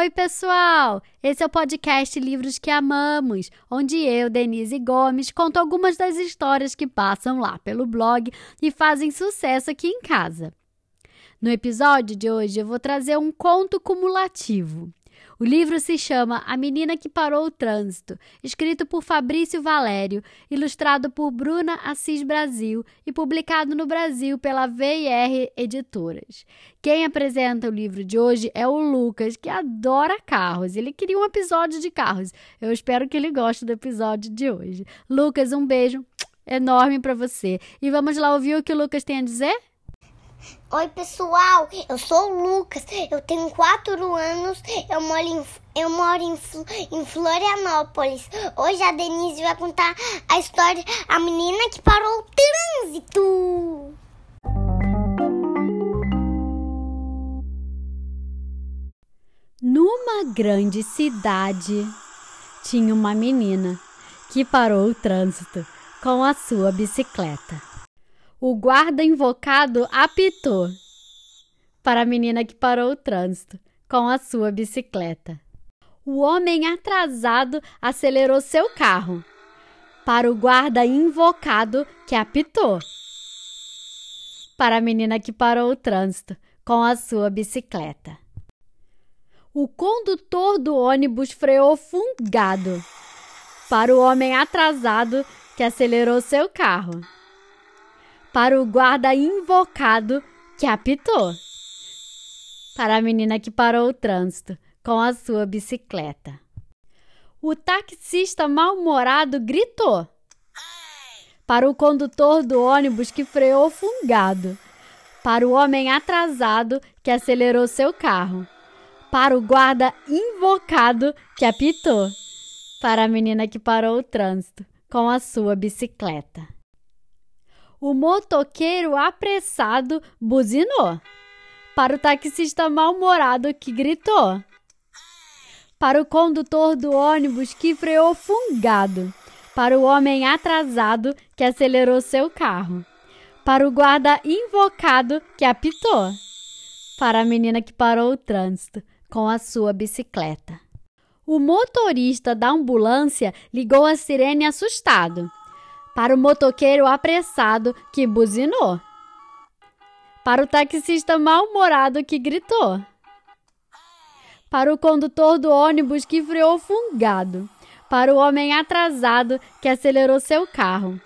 Oi, pessoal! Esse é o podcast Livros que Amamos, onde eu, Denise Gomes, conto algumas das histórias que passam lá pelo blog e fazem sucesso aqui em casa. No episódio de hoje, eu vou trazer um conto cumulativo. O livro se chama A Menina que Parou o Trânsito, escrito por Fabrício Valério, ilustrado por Bruna Assis Brasil e publicado no Brasil pela VIR Editoras. Quem apresenta o livro de hoje é o Lucas, que adora carros. Ele queria um episódio de carros. Eu espero que ele goste do episódio de hoje. Lucas, um beijo enorme para você. E vamos lá ouvir o que o Lucas tem a dizer? Oi, pessoal. Eu sou o Lucas. Eu tenho quatro anos. Eu moro em, eu moro em, em Florianópolis. Hoje a Denise vai contar a história A Menina que Parou o Trânsito. Numa grande cidade tinha uma menina que parou o trânsito com a sua bicicleta. O guarda invocado apitou para a menina que parou o trânsito com a sua bicicleta. O homem atrasado acelerou seu carro para o guarda invocado que apitou para a menina que parou o trânsito com a sua bicicleta. O condutor do ônibus freou fungado para o homem atrasado que acelerou seu carro para o guarda invocado que apitou, para a menina que parou o trânsito com a sua bicicleta. O taxista mal-humorado gritou. Para o condutor do ônibus que freou fungado, para o homem atrasado que acelerou seu carro, para o guarda invocado que apitou, para a menina que parou o trânsito com a sua bicicleta o motoqueiro apressado buzinou. Para o taxista mal-humorado que gritou. Para o condutor do ônibus que freou fungado. Para o homem atrasado que acelerou seu carro. Para o guarda invocado que apitou. Para a menina que parou o trânsito com a sua bicicleta. O motorista da ambulância ligou a sirene assustado para o motoqueiro apressado que buzinou, para o taxista mal-humorado que gritou, para o condutor do ônibus que freou fungado, para o homem atrasado que acelerou seu carro,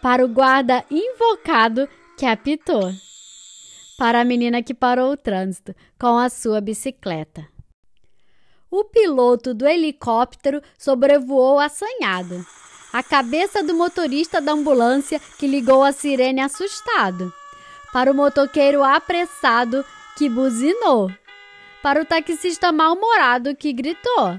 para o guarda invocado que apitou, para a menina que parou o trânsito com a sua bicicleta. O piloto do helicóptero sobrevoou assanhado a cabeça do motorista da ambulância que ligou a sirene assustado, para o motoqueiro apressado que buzinou, para o taxista mal-humorado que gritou,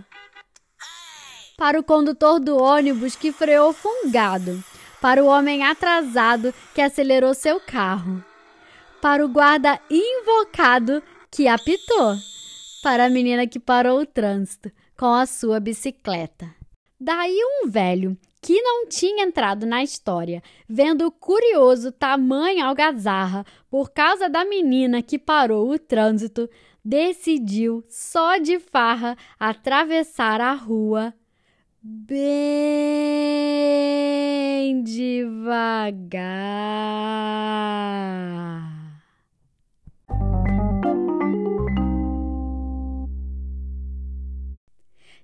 para o condutor do ônibus que freou fungado, para o homem atrasado que acelerou seu carro, para o guarda invocado que apitou, para a menina que parou o trânsito com a sua bicicleta. Daí um velho que não tinha entrado na história, vendo o curioso tamanho algazarra por causa da menina que parou o trânsito, decidiu, só de farra, atravessar a rua bem devagar.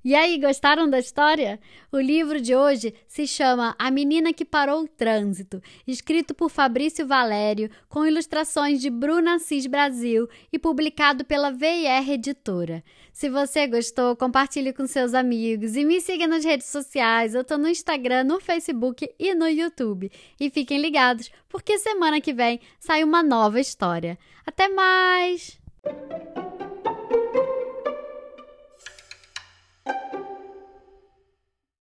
E aí, gostaram da história? O livro de hoje se chama A Menina que Parou o Trânsito, escrito por Fabrício Valério, com ilustrações de Bruna Assis Brasil e publicado pela VIR Editora. Se você gostou, compartilhe com seus amigos e me siga nas redes sociais. Eu tô no Instagram, no Facebook e no YouTube. E fiquem ligados, porque semana que vem sai uma nova história. Até mais!